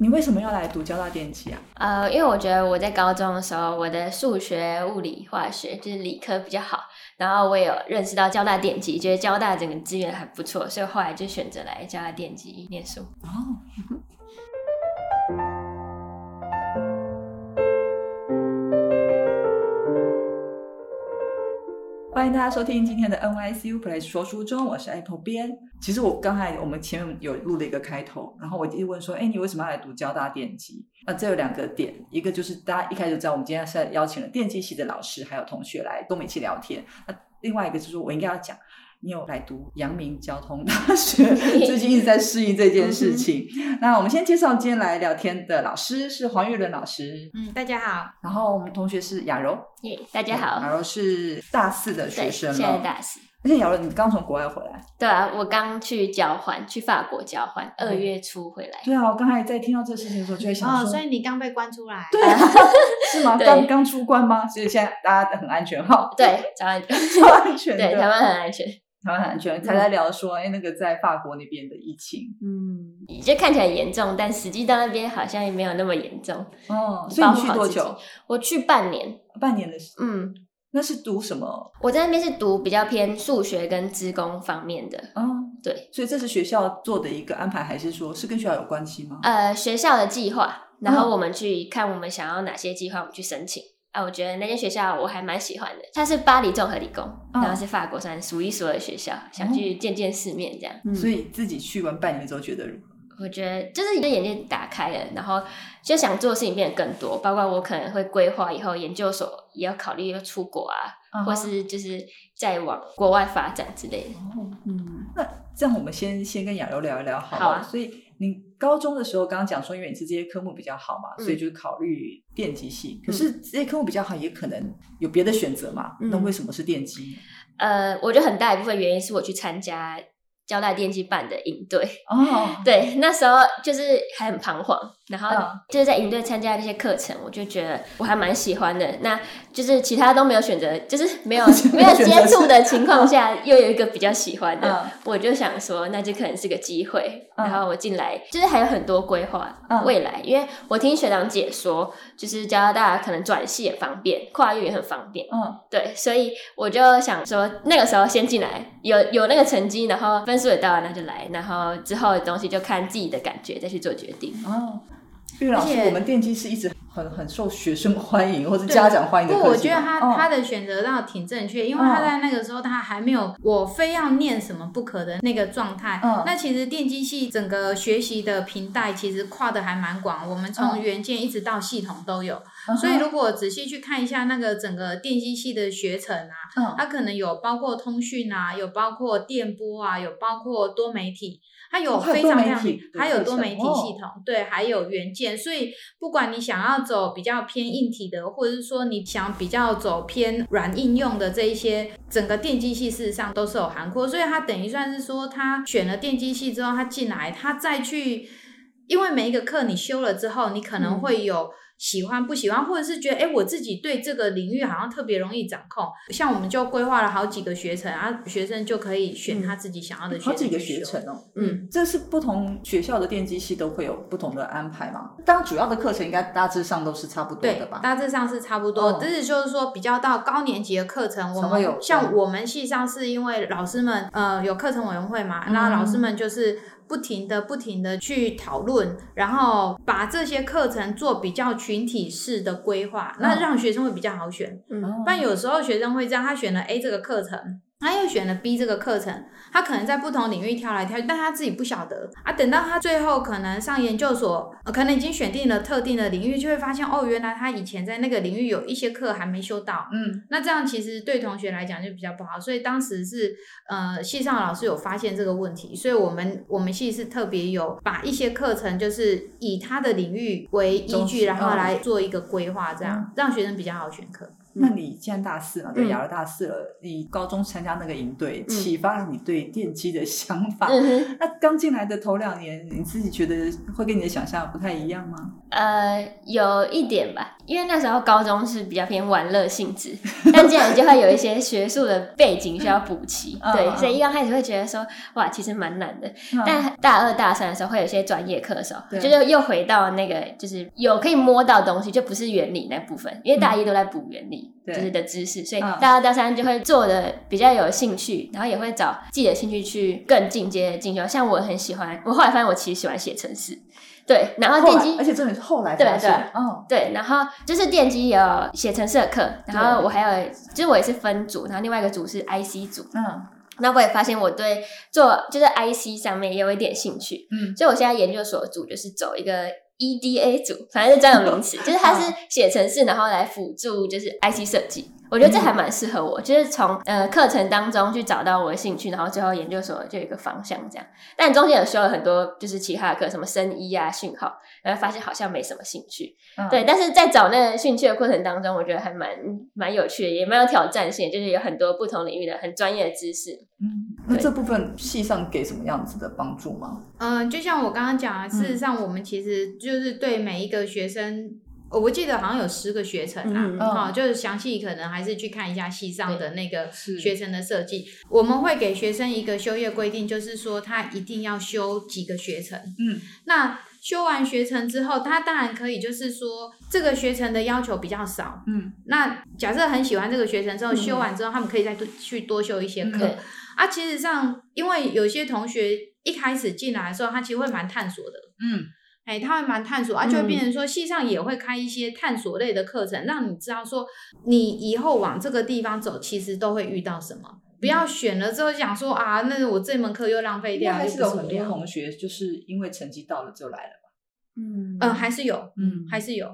你为什么要来读交大电机啊？呃，因为我觉得我在高中的时候，我的数学、物理、化学就是理科比较好，然后我也有认识到交大电机，觉得交大整个资源还不错，所以后来就选择来交大电机念书。哦，欢迎大家收听今天的 NYCU Play 说书中，我是 Apple 编。其实我刚才我们前面有录了一个开头，然后我就问说，哎，你为什么要来读交大电机？那这有两个点，一个就是大家一开始知道我们今天是邀请了电机系的老师还有同学来跟我们一起聊天。那另外一个就是我应该要讲，你有来读阳明交通大学，最近一直在适应这件事情。那我们先介绍今天来聊天的老师是黄玉伦老师，嗯，大家好，然后我们同学是雅柔，耶、大家好，雅柔是大四的学，生现在。大四。而且姚柔，你刚从国外回来，对啊，我刚去交换，去法国交换，二月初回来。对啊，我刚才在听到这事情的时候，就会想哦，所以你刚被关出来，对啊，是吗？对刚刚出关吗？所以现在大家很安全哈，对，台湾，超安全的，对台湾很安全，台湾很安全。才在聊说，哎，那个在法国那边的疫情，嗯，就看起来严重，但实际到那边好像也没有那么严重。哦，所以你去多久？我去半年，半年的时，嗯，那是读什么？我在那边是读比较偏数学跟资工方面的，哦，对，所以这是学校做的一个安排，还是说是跟学校有关系吗？呃，学校的计划，然嗯后我们去看我们想要哪些计划，我们去申请。啊，我觉得那间学校我还蛮喜欢的，它是巴黎综合理工，嗯然后是法国算数一数二的学校，想去见见世面这样。嗯所以自己去完半年之后觉得如何？我觉得就是你的眼界打开了，然后就想做的事情变得更多，包括我可能会规划以后研究所也要考虑要出国啊，或是就是再往国外发展之类的。哦，嗯，那这样我们先先跟亚柔聊一聊好了。好啊所以你高中的时候刚刚讲说，因为你是这些科目比较好嘛，嗯所以就考虑电机系。可是这些科目比较好，也可能有别的选择嘛。嗯那为什么是电机？呃，我觉得很大一部分原因是我去参加交大电机办的营队，哦，对，那时候就是还很彷徨，然后嗯就是在营队参加这些课程，我就觉得我还蛮喜欢的。那就是其他都没有选择，就是没有 没有接触的情况下，又有一个比较喜欢的，嗯我就想说，那就可能是个机会。嗯然后我进来，就是还有很多规划嗯未来，因为我听学长姐说，就是加拿大可能转系也方便，跨域也很方便。嗯，对，所以我就想说，那个时候先进来，有有那个成绩，然后分数也到了，那就来，然后之后的东西就看自己的感觉再去做决定。哦。玉老师，而且我们电机是一直很很受学生欢迎或者家长欢迎的不。我觉得他、哦他的选择倒挺正确，因为他在那个时候他还没有我非要念什么不可的那个状态。嗯那其实电机系整个学习的频带其实跨的还蛮广，我们从嗯元件一直到系统都有。嗯所以如果仔细去看一下那个整个电机系的学程啊，嗯它可能有包括通讯啊，有包括电波啊，有包括多媒体，它有非常非常还有多媒体哦系统，对，还有元件。所以不管你想要走比较偏硬体的，或者是说你想比较走偏软应用的这一些，整个电机系事实上都是有涵括。所以它等于算是说，他选了电机系之后，他进来，他再去，因为每一个课你修了之后，你可能嗯会有。喜欢不喜欢，或者是觉得哎，诶我自己对这个领域好像特别容易掌控。像我们就规划了好几个学程，然后学生就可以选他自己想要的学程好几个学程哦。嗯，这是不同学校的电机系都会有不同的安排嘛？当然，主要的课程应该大致上都是差不多的吧？大致上是差不多。哦只是就是说，比较到高年级的课程，我们会有们像我们系上是因为老师们呃有课程委员会嘛，嗯那老师们就是。不停的、不停的去讨论，然后把这些课程做比较群体式的规划，嗯那让学生会比较好选。嗯，但有时候学生会这样，他选了 A 这个课程，他又选了 B 这个课程，他可能在不同领域挑来挑去，但他自己不晓得啊。等到他最后可能上研究所，呃可能已经选定了特定的领域，就会发现哦，原来他以前在那个领域有一些课还没修到。嗯，那这样其实对同学来讲就比较不好，所以当时是呃系上的老师有发现这个问题，所以我们我们系是特别有把一些课程就是以他的领域为依据，然后嗯来做一个规划，这样、让学生比较好选课。那你现在大四了，对，嗯亚儿大四了，你高中参加那个营队，嗯启发了你对电机的想法。嗯，那刚进来的头两年，你自己觉得会跟你的想象不太一样吗？呃，有一点吧，因为那时候高中是比较偏玩乐性质，但这样就会有一些学术的背景需要补齐，对，嗯所以一刚开始会觉得说，哇，其实蛮难的。嗯但大二大三的时候会有一些专业课的时候，就是又回到那个就是有可以摸到东西，就不是原理那部分，因为大一都在补原理，对就是的知识，所以嗯大二大三就会做的比较有兴趣，然后也会找自己的兴趣去更进阶的进修。像我很喜欢，我后来发现我其实喜欢写程式，对，然后电机而且重点是后来对发现对。嗯，对，然后就是电机有写程式的课，然后我还有就是我也是分组，然后另外一个组是 IC 组，嗯。那我也发现我对做就是 IC 上面也有一点兴趣，嗯。所以我现在研究所组就是走一个 EDA 组，反正是专有名词，就是它是写程式，然后来辅助就是 IC 设计。我觉得这还蛮适合我，就是从呃课程当中去找到我的兴趣，然后最后研究所就有一个方向这样。但中间有修了很多就是其他的课，什么声医啊、讯号，然后发现好像没什么兴趣。嗯对，但是在找那个兴趣的过程当中，我觉得还蛮蛮有趣的，也蛮有挑战性，就是有很多不同领域的很专业的知识。嗯，那这部分系上给什么样子的帮助吗？嗯，就像我刚刚讲啊，事实上我们其实就是对每一个学生。呃我记得好像有十个学程啊，嗯好、嗯就是详细可能还是去看一下系上的那个是学程的设计。我们会给学生一个修业规定，就是说他一定要修几个学程。嗯那修完学程之后，他当然可以就是说这个学程的要求比较少。嗯那假设很喜欢这个学程之后，嗯修完之后，他们可以再多去多修一些课。对啊，其实上，因为有些同学一开始进来的时候，他其实会蛮探索的，嗯哎，他会蛮探索啊，嗯就会变成说，系上也会开一些探索类的课程，让你知道说，你以后往这个地方走，其实都会遇到什么。不要选了之后想说啊，那我这门课又浪费掉，还是有很多同学就是因为成绩到了就来了吧？嗯嗯，还是有，嗯还是有。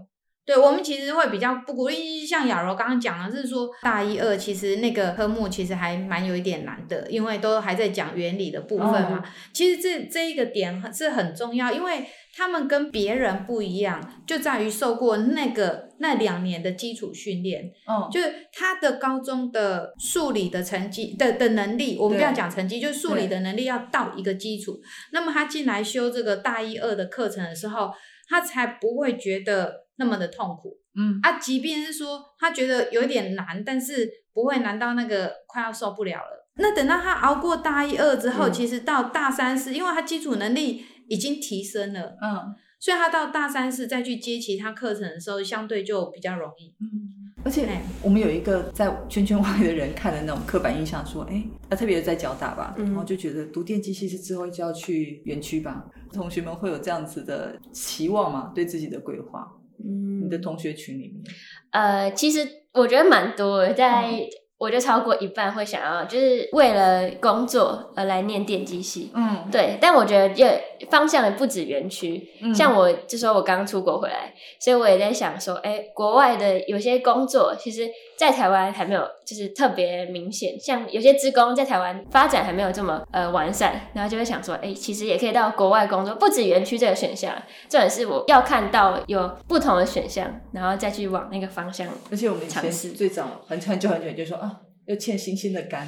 对我们其实会比较不鼓励，像雅柔刚刚讲的是说，大一二其实那个科目其实还蛮有一点难的，因为都还在讲原理的部分嘛。哦其实这这一个点很是很重要，因为他们跟别人不一样，就在于受过那个那两年的基础训练，嗯，就是他的高中的数理的成绩的的能力，我们不要讲成绩，就是数理的能力要到一个基础。那么他进来修这个大一二的课程的时候，他才不会觉得那么的痛苦嗯啊。即便是说他觉得有点难，但是不会难到那个快要受不了了。那等到他熬过大一二之后，嗯其实到大三四，因为他基础能力已经提升了，嗯所以他到大三四再去接其他课程的时候，相对就比较容易。嗯，而且哎我们有一个在圈圈外的人看的那种刻板印象，说，哎，他特别是在交大吧，嗯然后就觉得读电机系是之后就要去园区吧，同学们会有这样子的期望吗？对自己的规划，嗯。你的同学群里面，呃，其实我觉得蛮多的，在、嗯。我觉得超过一半会想要就是为了工作而来念电机系。嗯，对，但我觉得也方向也不止园区，嗯。像我就说我刚出国回来，所以我也在想说，哎，国外的有些工作，其实在台湾还没有就是特别明显，像有些职工在台湾发展还没有这么呃完善，然后就会想说，哎，其实也可以到国外工作，不止园区这个选项，重点是我要看到有不同的选项，然后再去往那个方向。而且我们以前尝试最早很很久很久就说啊，又欠星星的干，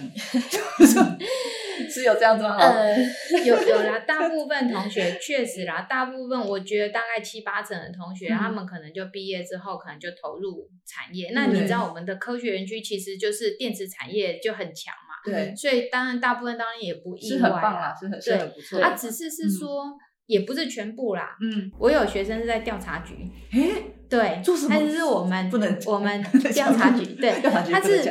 就 是有这样子吗？呃，有有啦，大部分同学确实啦，大部分我觉得大概七八成的同学，嗯。他们可能就毕业之后可能就投入产业。那你知道我们的科学园区其实就是电子产业就很强嘛，对，所以当然大部分当然也不意是外很棒啦，是很是对很不错啊，只是是说。也不是全部啦，嗯，我有学生是在调查局，诶，对，做什么？他就是我们不能我们 调查局，对，他是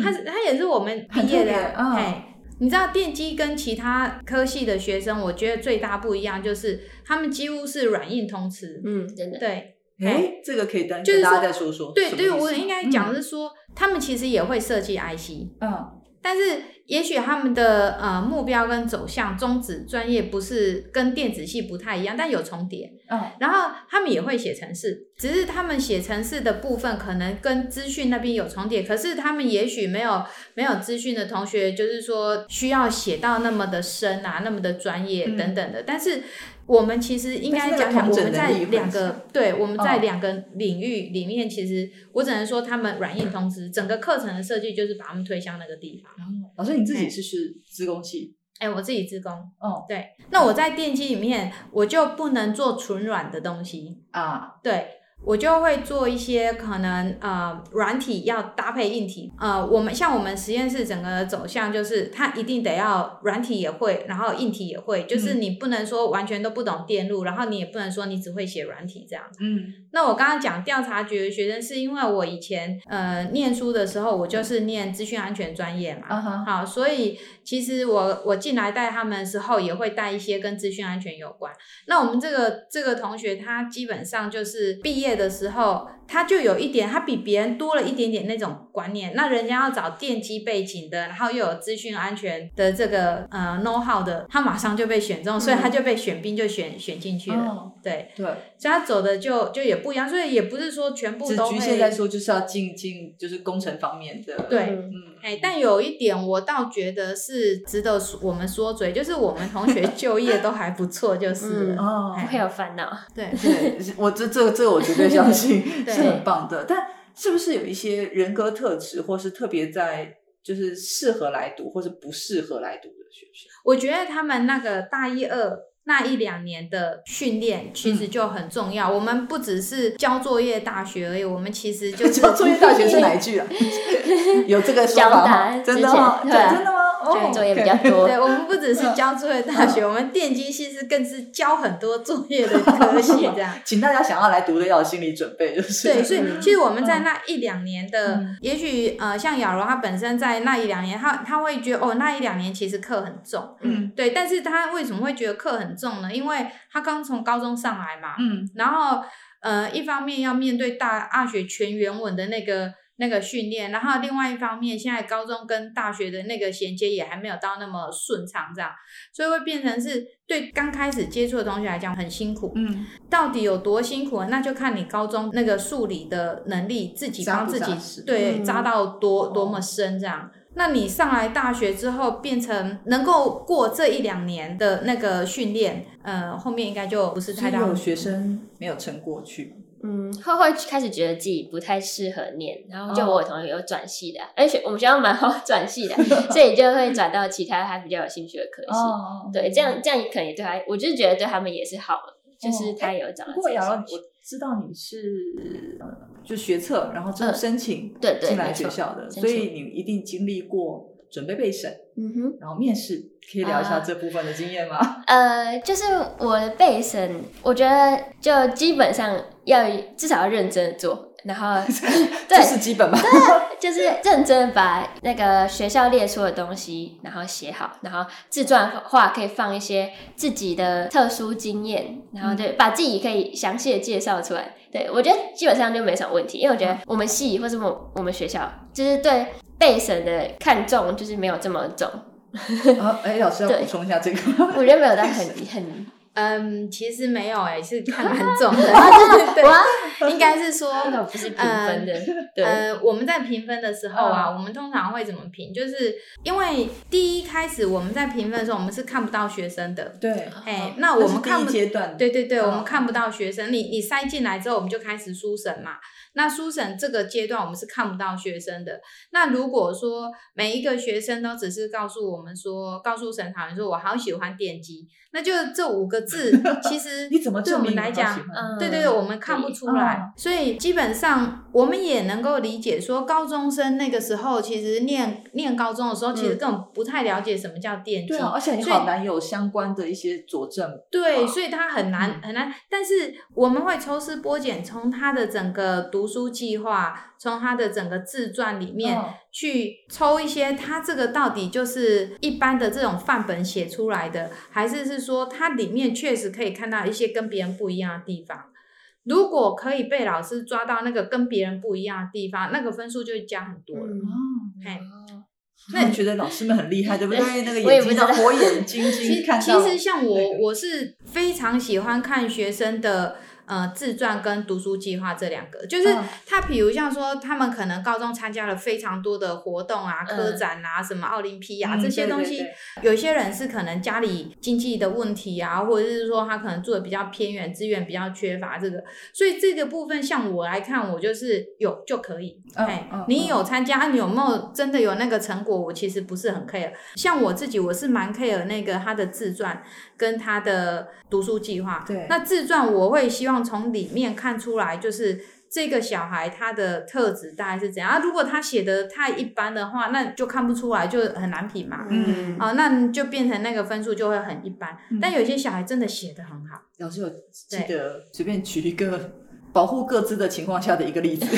他是他也是我们毕业的特别嗯嘿，你知道电机跟其他科系的学生，我觉得最大不一样就是他们几乎是软硬通吃。嗯，真的，对。哎，这个可以单就是跟大家说再说说。对对，我应该讲的是说，他们其实也会设计 IC，嗯但是也许他们的呃目标跟走向、宗旨、专业不是跟电子系不太一样，但有重叠。嗯然后他们也会写程式，只是他们写程式的部分可能跟资讯那边有重叠，可是他们也许没有没有资讯的同学，就是说需要写到那么的深啊，那么的专业嗯等等的。但是我们其实应该讲讲，我们在两个对我们在嗯。两个领域里面，其实我只能说他们软硬通吃，整个课程的设计就是把他们推向那个地方。然后老师你自己是是资工系，哎、我自己自工。哦。对，那我在电机里面，我就不能做纯软的东西，啊，对我就会做一些可能呃软体要搭配硬体。呃，我们像我们实验室整个走向就是，它一定得要软体也会，然后硬体也会，就是嗯你不能说完全都不懂电路，然后你也不能说你只会写软体这样。嗯那我刚刚讲调查局的学生，是因为我以前呃念书的时候，我就是念资讯安全专业嘛。好，所以其实我我进来带他们的时候，也会带一些跟资讯安全有关。那我们这个这个同学，他基本上就是毕业的时候，他就有一点，他比别人多了一点点那种观念。那人家要找电机背景的，然后又有资讯安全的这个呃 know how 的，他马上就被选中，所以他就被选兵就选选进去了。哦，对，对，所以他走的就就也不一样，所以也不是说全部都只局限在。说就是要进进就是工程方面的，对嗯嗯，哎，但有一点我倒觉得是值得我们说嘴，就是我们同学就业都还不错，就是不会有烦恼。对，对，我这这这个我绝对相信 对是很棒的。但是不是有一些人格特质，或是特别在就是适合来读，或是不适合来读的学生？我觉得他们那个大一二那一两年的训练其实就很重要。我们不只是交作业大学而已，我们其实就 是交作业大学是 哪一句啊？有这个说法吗？真的吗？之前对啊真的吗？哦，作业比较 OK 多。对，我们不只是教作业大学，我们电机系是更是教很多作业的科系这样。请大家想要来读的要有心理准备，就是对，所以嗯。其实我们在那一两年的，嗯。也许呃，像雅柔她本身在那一两年，她她会觉得哦，那一两年其实课很重，嗯。对，但是她为什么会觉得课很重呢？因为她刚从高中上来嘛，嗯。然后呃，一方面要面对大大学全原文的那个那个训练，然后另外一方面，现在高中跟大学的那个衔接也还没有到那么顺畅，这样，所以会变成是对刚开始接触的同学来讲很辛苦。嗯，到底有多辛苦呢？那就看你高中那个数理的能力，自己帮自己对嗯扎到多哦多么深这样。那你上来大学之后，变成能够过这一两年的那个训练，呃，后面应该就不是太大有学生没有撑过去。嗯，会会开始觉得自己不太适合念，然后就哦。我有同学有转系的啊，而且我们学校蛮好 转系的，所以就会转到其他他比较有兴趣的科系。哦对，这样这样可能也对他，我就是觉得对他们也是好的，就是他有找到自己兴趣我知道你是呃就学测，然后之后嗯。申请对对进来学校的，申所以你一定经历过准备备审，嗯哼。然后面试，可以聊一下啊这部分的经验吗？呃，就是我的备审，我觉得就基本上要至少要认真的做，然后 对这是基本吧？就是认真地把那个学校列出的东西，然后写好，然后自传话可以放一些自己的特殊经验，然后就，把自己可以详细的介绍出来。对我觉得基本上就没什么问题，因为我觉得我们系或是我我们学校就是对备审的看重就是没有这么重，啊，哎，老师要补充一下这个。我觉得没有到很 很嗯，其实没有诶、是看蛮重的。对对，对，应该是说，那个不是评分的，对，呃，我们在评分的时候啊，嗯我们通常会怎么评？就是因为第一开始我们在评分的时候，我们是看不到学生的。对，哎，那我们看不阶段，对对对，嗯我们看不到学生，你你塞进来之后，我们就开始书审嘛。那书审这个阶段，我们是看不到学生的。那如果说每一个学生都只是告诉我们说，告诉审查员说我好喜欢电机，那就这五个字，其实你怎么对我们来讲对对对，我们看不出来，嗯。所以基本上我们也能够理解说，高中生那个时候其实念念高中的时候，其实根本不太了解什么叫电机，对啊，而且你所以好难有相关的一些佐证。对，啊所以他很难、嗯很难，但是我们会抽丝剥茧，从他的整个读书计划，从他的整个自传里面、嗯去抽一些，他这个到底就是一般的这种范本写出来的，还是是说它里面确实可以看到一些跟别人不一样的地方。如果可以被老师抓到那个跟别人不一样的地方，那个分数就会加很多了。嗯哦，嘿那你觉得老师们很厉害，对不对？那个眼睛叫火眼金睛 看到。其实像我那，个我是非常喜欢看学生的呃自传跟读书计划这两个，就是嗯他比如像说他们可能高中参加了非常多的活动啊、嗯科展啊、什么奥林匹亚、嗯这些东西，有些人是可能家里经济的问题啊，或者是说他可能住的比较偏远，资源比较缺乏，这个，所以这个部分像我来看，我就是有就可以。嗯哎、嗯你有参加，啊你有没有真的有那个成果？我其实不是很 care。像我自己，我是蛮 care 那个他的自传跟他的读书计划。对那自传我会希望从里面看出来，就是这个小孩他的特质大概是怎样。啊如果他写的太一般的话，那就看不出来，就很难评嘛。嗯啊、那就变成那个分数就会很一般。嗯但有些小孩真的写的很好，老师有记得随便举一个保护各自的情况下的一个例子。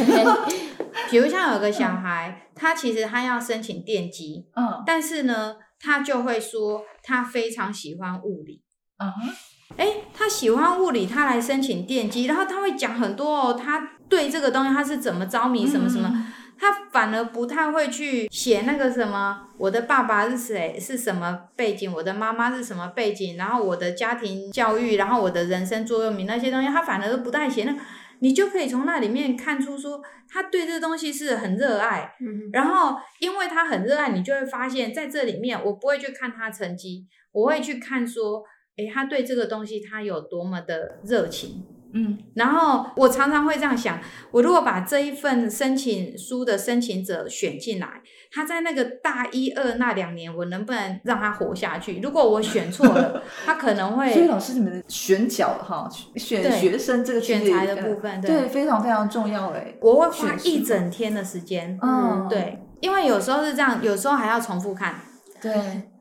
比如像有个小孩，他其实他要申请电机，嗯但是呢，他就会说他非常喜欢物理。嗯哼诶，他喜欢物理，他来申请电机，然后他会讲很多哦，他对这个东西他是怎么着迷，什么什么，嗯。他反而不太会去写那个什么，我的爸爸是谁，是什么背景，我的妈妈是什么背景，然后我的家庭教育，然后我的人生座右铭那些东西，他反而都不太写。那你就可以从那里面看出说，他对这东西是很热爱，嗯然后因为他很热爱，你就会发现在这里面，我不会去看他成绩，我会去看说，诶，他对这个东西他有多么的热情。嗯然后我常常会这样想：我如果把这一份申请书的申请者选进来，他在那个大一二那两年，我能不能让他活下去？如果我选错了，他可能会 所以老师你们的选角哈，选对学生这个选材的部分，对非常非常重要哎。我会花一整天的时间。嗯，对，因为有时候是这样，有时候还要重复看。对，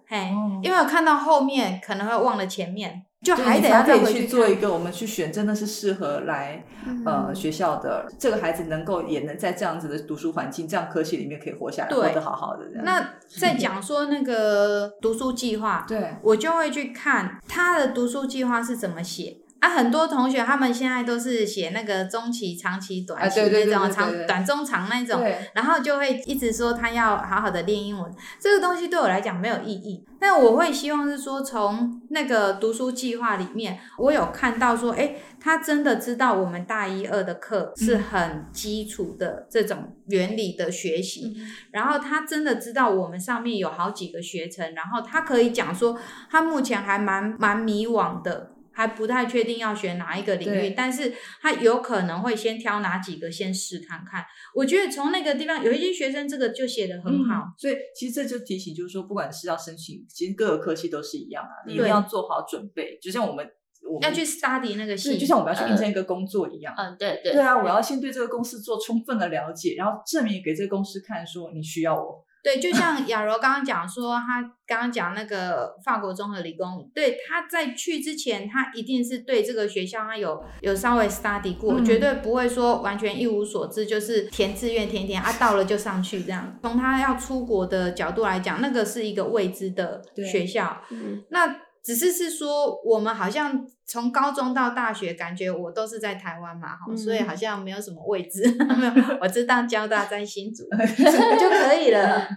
嘿，哦因为我看到后面可能会忘了前面，就还得要再回去做一个，我们去选真的是适合来嗯呃学校的这个孩子，能够也能在这样子的读书环境、这样科系里面可以活下来，活得好好的。那在讲说那个读书计划，对，我就会去看他的读书计划是怎么写。啊，很多同学他们现在都是写那个中期、长期、短期那种长短中长那种，然后就会一直说他要好好的练英文，这个东西对我来讲没有意义。但我会希望是说，从那个读书计划里面，我有看到说，诶，他真的知道我们大一、二的课是很基础的这种原理的学习，然后他真的知道我们上面有好几个学程，然后他可以讲说，他目前还蛮蛮迷惘的。还不太确定要选哪一个领域，但是他有可能会先挑哪几个先试看看。我觉得从那个地方，有一些学生这个就写的很好，嗯所以其实这就提醒，就是说，不管是要申请，其实各个科系都是一样啊，你一定要做好准备。就像我们我们要去 study 那个对，系，就像我们要去应征一个工作一样。嗯，对对对啊，我要先对这个公司做充分的了解，然后证明给这个公司看，说你需要我。对，就像雅柔刚刚讲说，他刚刚讲那个法国综合理工，对，他在去之前，他一定是对这个学校他有有稍微 study 过，嗯。绝对不会说完全一无所知，就是填志愿填填啊，到了就上去这样。从他要出国的角度来讲，那个是一个未知的对学校，嗯。那只是是说，我们好像从高中到大学，感觉我都是在台湾嘛，哈、嗯所以好像没有什么位置，没有，我知道交大在新竹 就可以了。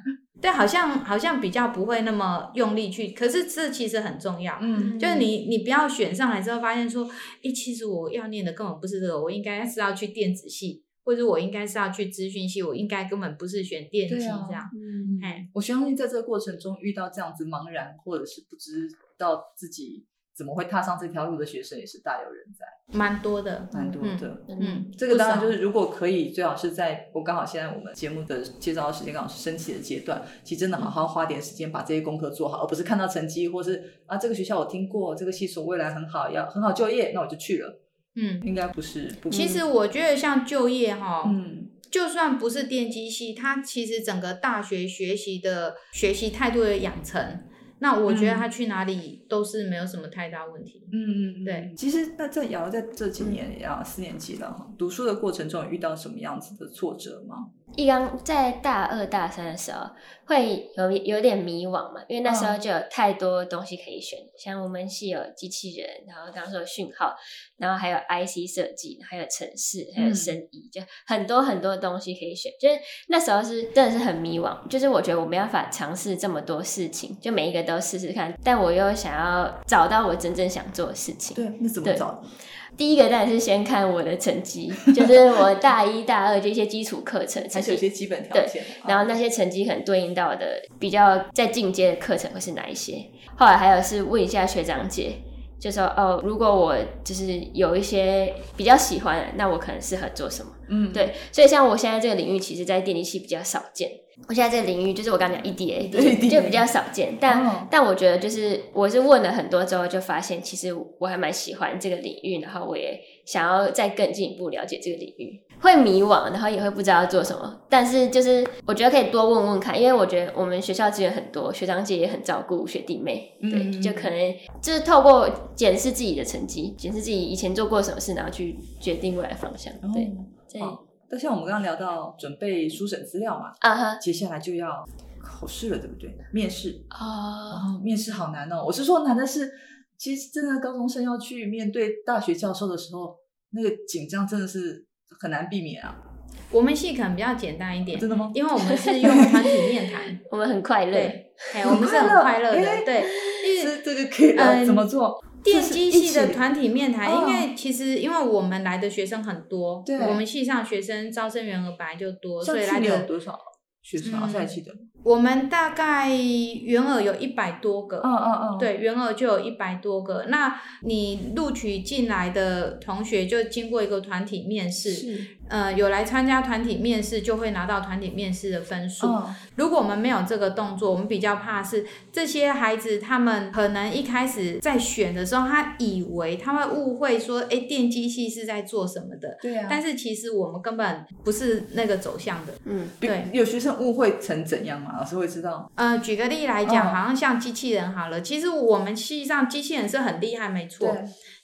对，好像好像比较不会那么用力去，可是这其实很重要。嗯就是你，你不要选上来之后发现说，诶，其实我要念的根本不是这个，我应该是要去电子系，或者我应该是要去资讯系，我应该根本不是选电机对啊这样。嗯哎、我相信在这个过程中遇到这样子茫然或者是不知道自己怎么会踏上这条路的学生也是大有人在，蛮多的，蛮多的。嗯嗯，这个当然就是，如果可以，最好是在我刚好现在我们节目的介绍的时间刚好是升旗的阶段，其实真的好好花点时间把这些功课做好，而不是看到成绩或是啊这个学校我听过，这个系所未来很好，要很好就业，那我就去了。嗯。应该不是，不其实我觉得像就业哈，嗯，就算不是电机系，它其实整个大学学习的学习态度的养成，那我觉得他去哪里都是没有什么太大问题。嗯嗯，嗯对。其实那在瑶在这几年啊四年级了哈，读书的过程中有遇到什么样子的挫折吗？一刚在大二大三的时候会有有点迷惘嘛，因为那时候嗯就有太多东西可以选，像我们系有机器人，然后刚刚说有讯号，然后还有 IC 设计，还有城市，还有嗯生意，就很多很多东西可以选。就是那时候是真的是很迷惘，就是我觉得我没办法尝试这么多事情，就每一个都试试看，但我又想要找到我真正想做的事情。对，那怎么对找？第一个当然是先看我的成绩，就是我大一大二这些基础课程还是有些基本条件。然后那些成绩可能对应到的比较在进阶的课程会是哪一些？后来还有是问一下学长姐，就说哦，如果我就是有一些比较喜欢的，那我可能适合做什么？嗯，对，所以像我现在这个领域，其实在电力系比较少见。我现在这个领域就是我刚讲 EDA，, 就比较少见。但、哦但我觉得就是我是问了很多之后，就发现其实我还蛮喜欢这个领域，然后我也想要再更进一步了解这个领域。会迷惘，然后也会不知道要做什么，但是就是我觉得可以多问问看，因为我觉得我们学校资源很多，学长姐也很照顾学弟妹，对，嗯就可能就是透过检视自己的成绩，检视自己以前做过什么事，然后去决定未来方向。对，哦对，好那像我们刚刚聊到准备书审资料嘛，啊哈，接下来就要考试了，对不对？面试，哦，哦，面试好难哦。我是说难的是，其实真的高中生要去面对大学教授的时候，那个紧张真的是很难避免啊。我们系可能比较简单一点，真的吗？因为我们是用团体面谈，我们很快乐，对，哎，我们是很快乐的，哎对，因为这这个可以呃嗯怎么做？电机系的团体面谈，哦因为其实因为我们来的学生很多，对我们系上学生招生员额本来就多，所以来的有多少学生啊？嗯赛期的？我们大概员额有一百多个，嗯嗯嗯，对，员额就有一百多个。那你录取进来的同学就经过一个团体面试，是，呃，有来参加团体面试就会拿到团体面试的分数。嗯如果我们没有这个动作，我们比较怕是这些孩子他们可能一开始在选的时候，他以为他会误会说，哎，电机系是在做什么的，对啊。但是其实我们根本不是那个走向的。嗯，对有学生误会成怎样嘛？老师会知道。呃，举个例来讲，嗯好像像机器人好了，其实我们系上机器人是很厉害，没错。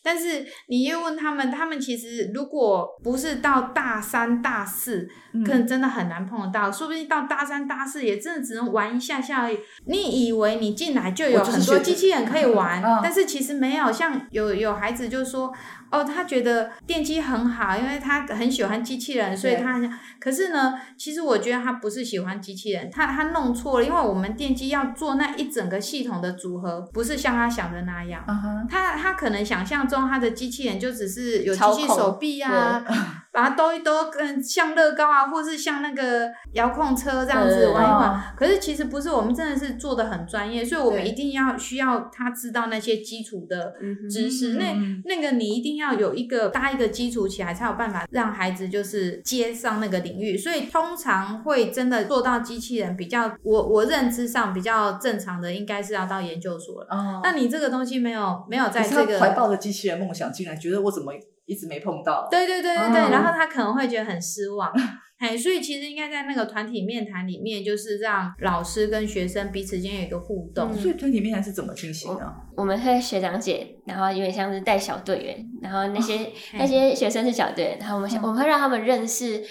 但是你又问他们，他们其实如果不是到大三、大四，嗯可能真的很难碰得到，说不定到大三、大四也真的只能玩一下下而已。你以为你进来就有很多机器人可以玩，嗯但是其实没有。像有有孩子就说，哦，他觉得电机很好，因为他很喜欢机器人，所以他很。可是呢，其实我觉得他不是喜欢机器人，他他弄错了，因为我们电机要做那一整个系统的组合，不是像他想的那样。他他可能想象中他的机器人就只是有机器手臂啊，把它兜一兜，跟像乐高啊，或是像那个遥控车这样子嗯玩一玩。哦可是其实不是，我们真的是做的很专业，所以我们一定要需要他知道那些基础的知识。那嗯那个你一定要有一个搭一个基础起来，才有办法让孩子就是接上那个领域。所以通常会真的做到机器人比较，我我认知上比较正常的，应该是要到研究所了。哦，那你这个东西没有没有在这个怀抱着机器人梦想，竟然觉得我怎么一直没碰到？对对对对对，哦然后他可能会觉得很失望。哎，所以其实应该在那个团体面谈里面，就是让老师跟学生彼此间有一个互动。嗯所以团体面谈是怎么进行的？我们会学长姐，然后有点像是带小队员，然后那些、嘿那些学生是小队员，然后我们想、嗯我们会让他们认识，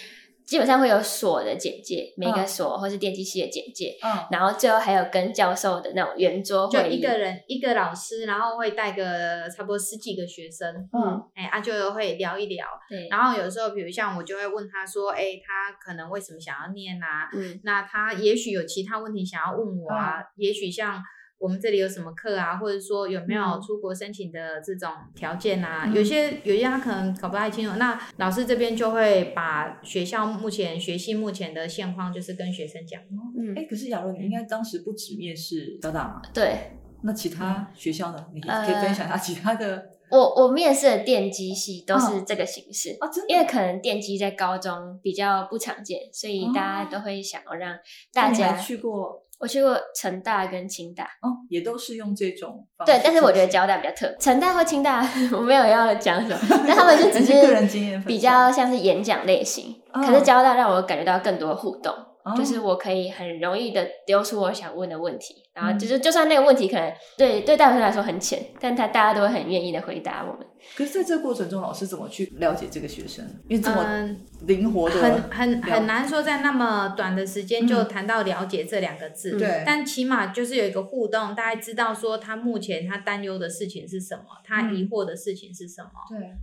基本上会有所的简介，每个嗯所或是电机系的简介，嗯，然后最后还有跟教授的那种圆桌就会议，一个人一个老师，然后会带个差不多十几个学生，嗯哎啊就会聊一聊。对，然后有时候，比如像我就会问他说，哎，他可能为什么想要念啊？嗯那他也许有其他问题想要问我啊，也许像我们这里有什么课啊，或者说有没有嗯出国申请的这种条件啊？嗯有些有些他可能搞不太清楚，那老师这边就会把学校目前学系目前的现况，就是跟学生讲。嗯哎，可是雅茹，你应该当时不止面试交大嘛？对那其他学校呢？你可以呃可以分享一下其他的我我面试的电机系都是这个形式。因为可能电机在高中比较不常见，所以大家都会想要让大家去过我去过成大跟清大，哦，也都是用这种方式对，但是我觉得交大比较特别，成大或清大我没有要讲什么，但他们就只是个人经验比较像是演讲类型，哦可是交大让我感觉到更多互动，哦就是我可以很容易的丢出我想问的问题，然后嗯就是就算那个问题可能对对大学生来说很浅，但他大家都会很愿意的回答我们。可是在这个过程中，老师怎么去了解这个学生？因为这么嗯，灵活的，很很很难说在那么短的时间就嗯谈到了解这两个字。对但起码就是有一个互动，大家知道说他目前他担忧的事情是什么，他嗯疑惑的事情是什么。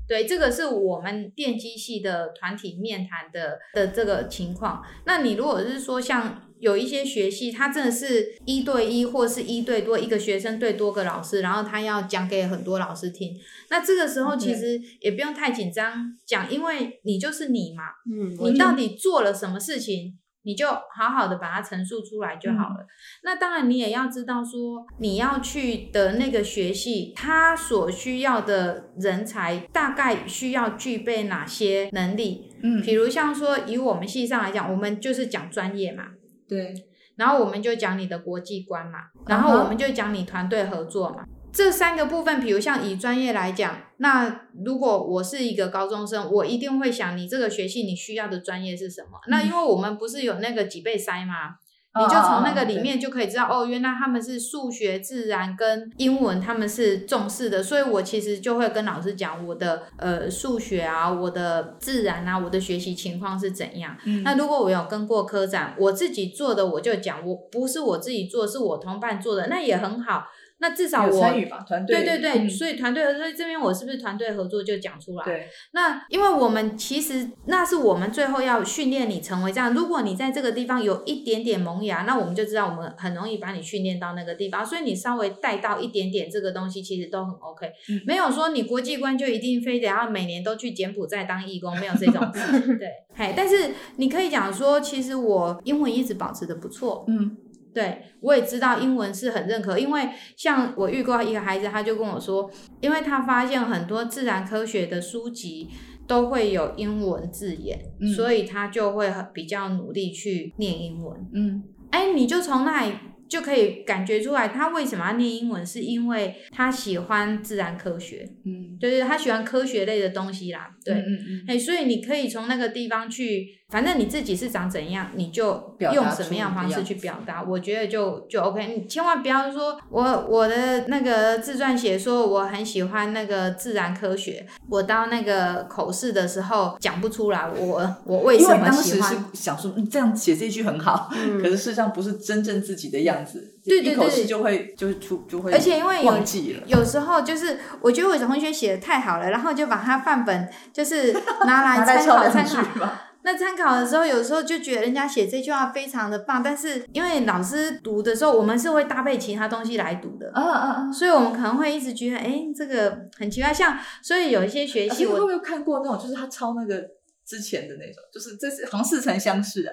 对，对，这个是我们电机系的团体面谈的的这个情况。那你如果是说像有一些学系，它真的是一对一一或是一对多，一个学生对多个老师，然后他要讲给很多老师听。那这个时候其实也不用太紧张讲，因为你就是你嘛，嗯，你到底做了什么事情，你就好好的把它陈述出来就好了。那当然，你也要知道说，你要去的那个学系，它所需要的人才大概需要具备哪些能力。嗯，比如像说，以我们系上来讲，我们就是讲专业嘛，对，然后我们就讲你的国际观嘛，然后我们就讲你团队合作嘛。这三个部分，比如像以专业来讲，那如果我是一个高中生，我一定会想你这个学系你需要的专业是什么。那因为我们不是有那个几倍筛吗？你就从那个里面就可以知道，哦，原来他们是数学、自然跟英文，他们是重视的，所以我其实就会跟老师讲我的呃数学啊，我的自然啊，我的学习情况是怎样。嗯那如果我有跟过科展，我自己做的我就讲，我不是我自己做，是我同伴做的，那也很好。那至少我参与嘛，团队，对对对，嗯所以团队合作这边我是不是团队合作就讲出来？对，那因为我们其实那是我们最后要训练你成为这样。如果你在这个地方有一点点萌芽，那我们就知道我们很容易把你训练到那个地方。所以你稍微带到一点点这个东西，其实都很 OK。嗯没有说你国际观就一定非得要每年都去柬埔寨当义工，没有这种事。对，嘿，但是你可以讲说，其实我英文一直保持的不错。嗯对，我也知道英文是很认可，因为像我遇过一个孩子，他就跟我说，因为他发现很多自然科学的书籍都会有英文字眼，嗯所以他就会很比较努力去念英文。嗯哎，你就从那里就可以感觉出来，他为什么要念英文，是因为他喜欢自然科学，嗯，对对，他喜欢科学类的东西啦，对。嗯所以你可以从那个地方去，反正你自己是长怎样，你就表用什么样方式去表达，我觉得就就 OK。你千万不要说我我的那个自传写说我很喜欢那个自然科学，我到那个口试的时候讲不出来，我我为什么当时是喜欢？想说，嗯，这样写这句很好，嗯可是事实上不是真正自己的样子，对对一口对气就会就会出就会，而且因为有忘记了，有时候就是，我觉得我同学写的太好了，然后就把他范本就是拿来 参考参考。那参考的时候，有时候就觉得人家写这句话非常的棒，但是因为老师读的时候，我们是会搭配其他东西来读的，嗯嗯嗯！所以我们可能会一直觉得，哎，这个很奇怪。像所以有一些学习，我有没有看过那种，就是他抄那个之前的那种，就是这是好像似曾相识啊，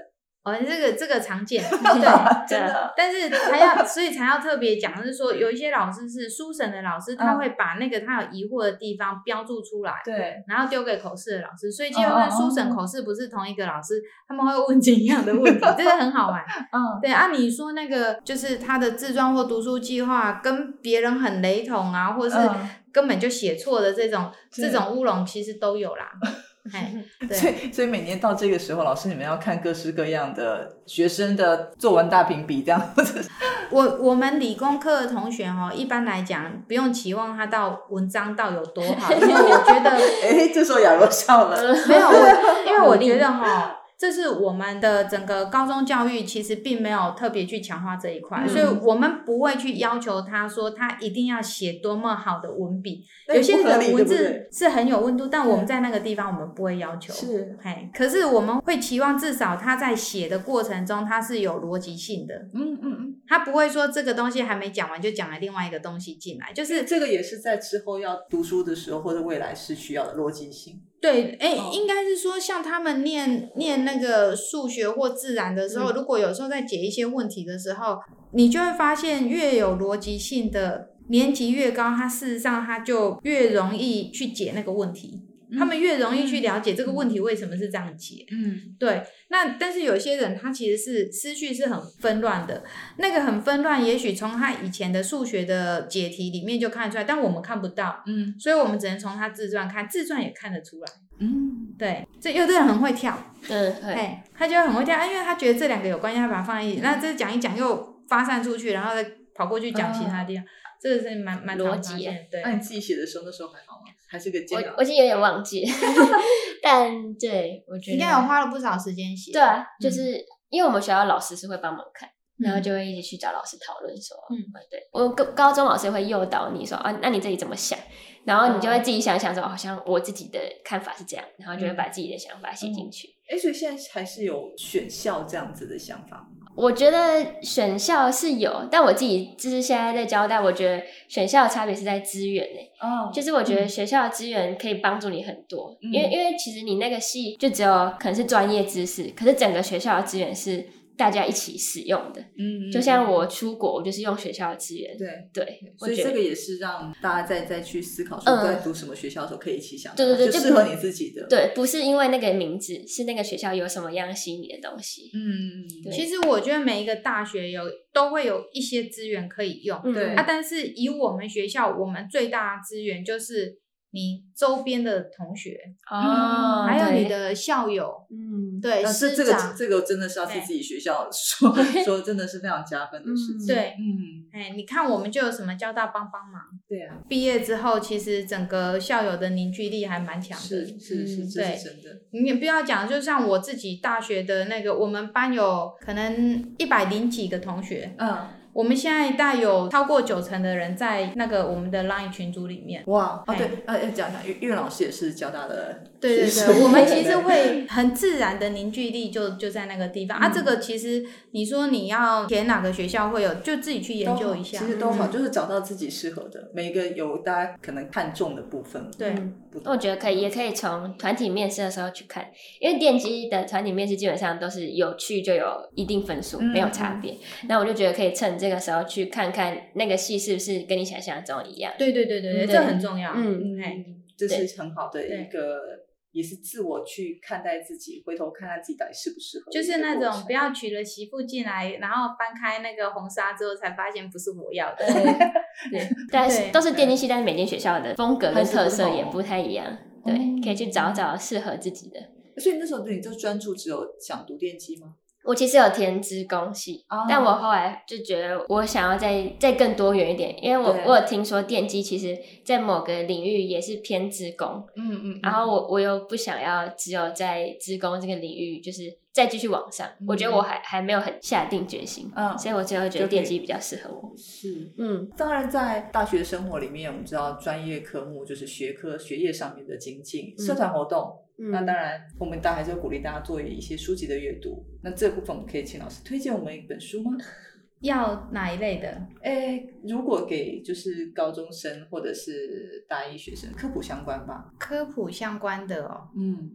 哦，这个这个常见，对。真的，但是还要，所以才要特别讲，是说有一些老师是书审的老师，他嗯会把那个他有疑惑的地方标注出来，对，然后丢给口试的老师，所以基哦本上书审、口试不是同一个老师，他们会问一样的问题，这个很好玩。嗯，对啊，你说那个就是他的自传或读书计划跟别人很雷同啊，或者是嗯根本就写错的这种对这种乌龙，其实都有啦。哎，所对，以所以每年到这个时候，老师你们要看各式各样的学生的作文大评比，这样 我我们理工科的同学哦，一般来讲不用期望他到文章到有多好，因为我觉得哎，这时候亚若笑了，没有，我因为我觉得哈，这是我们的整个高中教育其实并没有特别去强化这一块，嗯所以我们不会去要求他说他一定要写多么好的文笔。有些人的文字是很有温度，但我们在那个地方我们不会要求。是，哎，可是我们会期望至少他在写的过程中他是有逻辑性的，嗯嗯嗯，他不会说这个东西还没讲完就讲了另外一个东西进来，就是这个也是在之后要读书的时候或者未来是需要的逻辑性。对，哎、哦。应该是说，像他们念念那个数学或自然的时候，嗯。如果有时候在解一些问题的时候，你就会发现，越有逻辑性的年级越高，他事实上他就越容易去解那个问题，他们越容易去了解这个问题为什么是这样解。嗯，对，那但是有些人他其实是思绪是很纷乱的，那个很纷乱，也许从他以前的数学的解题里面就看得出来，但我们看不到，嗯所以我们只能从他自传看，自传也看得出来。嗯，对，这有的人很会跳，嗯，会，哎，他就很会跳，因为他觉得这两个有关系，他把它放在一起，那这讲一讲又发散出去，然后再跑过去讲其他地方，这个是蛮蛮常逻辑的对那。你自己写的时候，那时候还？还是个煎熬我我已经有点忘记，但对我觉得应该有花了不少时间写。对啊，就是因为我们学校老师是会帮忙看，然后嗯就会一起去找老师讨论说，嗯嗯，对我高高中老师会诱导你说啊，那你自己怎么想？然后你就会自己想想说，好像我自己的看法是这样，然后就会把自己的想法写进去。哎，所以现在还是有选校这样子的想法吗。我觉得选校是有，但我自己就是现在在交代，我觉得选校的差别是在资源诶、哦就是我觉得学校的资源可以帮助你很多，嗯因为因为其实你那个系就只有可能是专业知识，可是整个学校的资源是大家一起使用的。嗯就像我出国，我就是用学校的资源。对。对，所以这个也是让大家再再去思考，说嗯在读什么学校的时候可以一起想，对对对就就适合你自己的。，对，不是因为那个名字，是那个学校有什么样吸引你的东西。嗯，其实我觉得每一个大学有都会有一些资源可以用，嗯对啊，但是以我们学校，我们最大的资源就是你周边的同学，哦，还有你，的校友，嗯，对，那这师这个，这个真的是要替自己学校 说说，真的是非常加分的事情。对，嗯，哎，你看我们就有什么交大帮帮忙，对啊，毕业之后，其实整个校友的凝聚力还蛮强的。是是是，嗯对真的。你也不要讲，就像我自己大学的那个，我们班有可能一百零几个同学，嗯，我们现在大概有超过九成的人在那个我们的 LINE 群组里面。哇，哦哎对，呃，要讲一下，岳岳老师也是交大的对对对，我们其实会很自然的凝聚力就就在那个地方、啊。嗯这个其实你说你要填哪个学校会有，就自己去研究一下其。实都好，嗯就是找到自己适合的，每一个有大家可能看重的部分。对嗯不同我觉得可以，也可以从团体面试的时候去看，因为电机的团体面试基本上都是有去就有一定分数，嗯没有差别。那我就觉得可以趁这个时候去看看那个戏是不是跟你想象中一样。对对对对对，嗯这很重要。嗯哎，嗯，这是很好的一个，也是自我去看待自己，回头看看自己到底适不适合。就是那种不要娶了媳妇进来，然后翻开那个红纱之后才发现不是我要的。对，但是都是电机系，但是每间学校的风格跟特色也不太一样。对，哦可以去找找适合自己的。所以那时候你就专注只有想读电机吗？我其实有填职工系，哦但我后来就觉得我想要再再更多元一点，因为我我有听说电机其实在某个领域也是偏职工，嗯嗯然后我我又不想要只有在职工这个领域就是再继续往上，嗯我觉得我还还没有很下定决心，嗯所以我最后觉得电机比较适合我。是。嗯，当然，在大学生活里面，我们知道专业科目就是学科、学业上面的精进，嗯社团活动。嗯那当然，我们当然还是会鼓励大家做一些书籍的阅读。那这部分，我们可以请老师推荐我们一本书吗？要哪一类的？哎，如果给就是高中生或者是大一学生科普相关吧。科普相关的哦，嗯，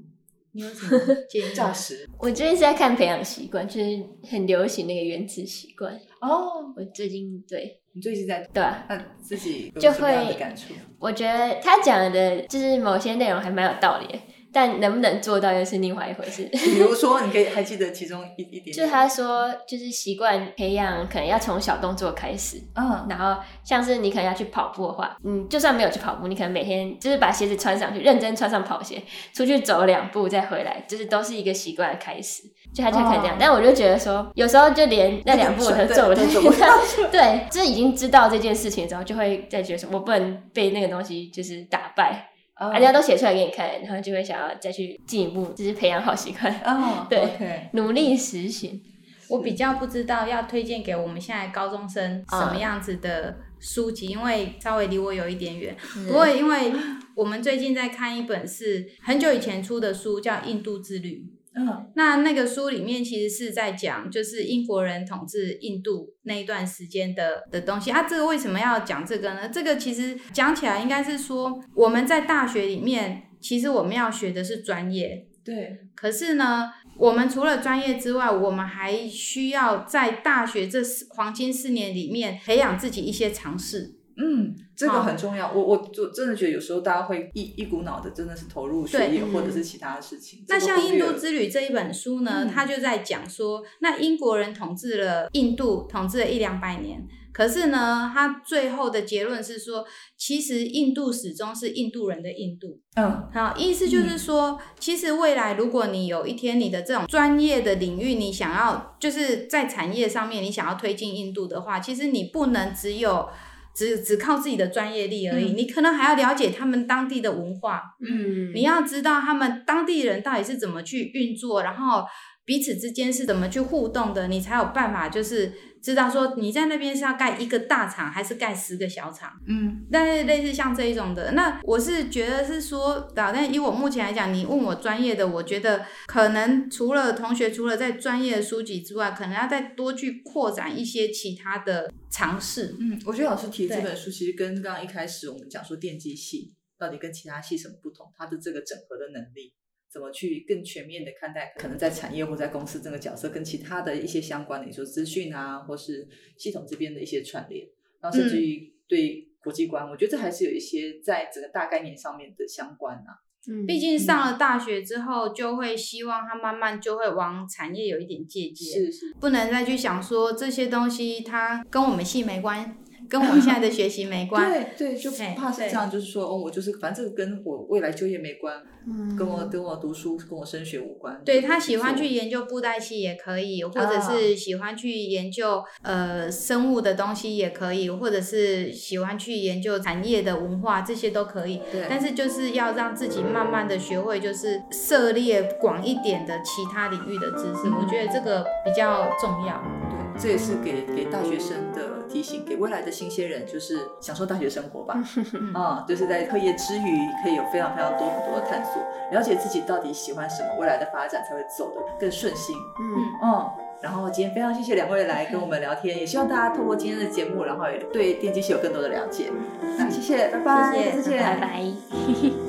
你有什么建议？教师我最近是在看培养习惯，就是很流行那个原子习惯。哦，我最近对你最近在对啊，那自己就会感触？我觉得他讲的就是某些内容还蛮有道理的，但能不能做到又是另外一回事。比如说，你可以还记得其中一一点点？就他说，就是习惯培养，可能要从小动作开始。嗯，然后像是你可能要去跑步的话，嗯，就算没有去跑步，你可能每天就是把鞋子穿上去，认真穿上跑鞋，出去走两步再回来，就是都是一个习惯的开始。就他就可以这样，哦但我就觉得说，有时候就连那两步我都走不对都走不到对，就是已经知道这件事情之后，就会再觉得说，我不能被那个东西就是打败。哦人家都写出来给你看，然后就会想要再去进一步，就是培养好习惯，哦，对努力实行。我比较不知道要推荐给我们现在高中生什么样子的书籍，因为稍微离我有一点远。不过，因为我们最近在看一本是很久以前出的书，叫《印度之旅》。嗯那那个书里面其实是在讲，就是英国人统治印度那一段时间的的东西啊。这个为什么要讲这个呢？这个其实讲起来应该是说，我们在大学里面，其实我们要学的是专业，对，可是呢，我们除了专业之外，我们还需要在大学这四黄金四年里面培养自己一些尝试。嗯，这个很重要。我我就真的觉得有时候大家会一一股脑的，真的是投入学业或者是其他的事情。那像《印度之旅》这一本书呢，嗯它就在讲说，那英国人统治了印度，统治了一两百年。可是呢，他最后的结论是说，其实印度始终是印度人的印度。嗯好，意思就是说，其实未来如果你有一天你的这种专业的领域，你想要就是在产业上面你想要推进印度的话，其实你不能只有只只靠自己的专业力而已，嗯。你可能还要了解他们当地的文化，嗯。你要知道他们当地人到底是怎么去运作，然后彼此之间是怎么去互动的，你才有办法就是知道说你在那边是要盖一个大厂还是盖十个小厂。嗯，但是类似像这一种的，那我是觉得是说，但以我目前来讲，你问我专业的，我觉得可能除了同学除了在专业的书籍之外，可能要再多去扩展一些其他的尝试。嗯，我觉得老师提这本书，其实跟刚刚一开始我们讲说电机系到底跟其他系什么不同，它的这个整合的能力，怎么去更全面的看待可能在产业或在公司这个角色跟其他的一些相关的，你说资讯啊，或是系统这边的一些串联，然后甚至于对国际观，我觉得这还是有一些在整个大概念上面的相关啊。嗯毕竟上了大学之后，就会希望他慢慢就会往产业有一点借鉴，是是，不能再去想说这些东西它跟我们系没关，跟我现在的学习没 关。对对，就哎怕是这样，就是说哦，我就是反正这个跟我未来就业没关，嗯跟我跟我读书跟我升学无关。对他喜欢去研究布袋戏也可以，或者啊是喜欢去研究呃生物的东西也可以，或者是喜欢去研究产业的文化，这些都可以。对，但是就是要让自己慢慢的学会，就是涉猎广一点的其他领域的知识，嗯我觉得这个比较重要。对，这也是给给大学生的提醒，给未来的新鲜人，就是享受大学生活吧。嗯啊、就是在课业之余，可以有非常非常多很多的探索，了解自己到底喜欢什么，未来的发展才会走得更顺心。嗯嗯，然后今天非常谢谢两位来跟我们聊天，也希望大家透过今天的节目，然后也对电机系有更多的了解。那谢谢，拜拜，谢谢再见，拜拜。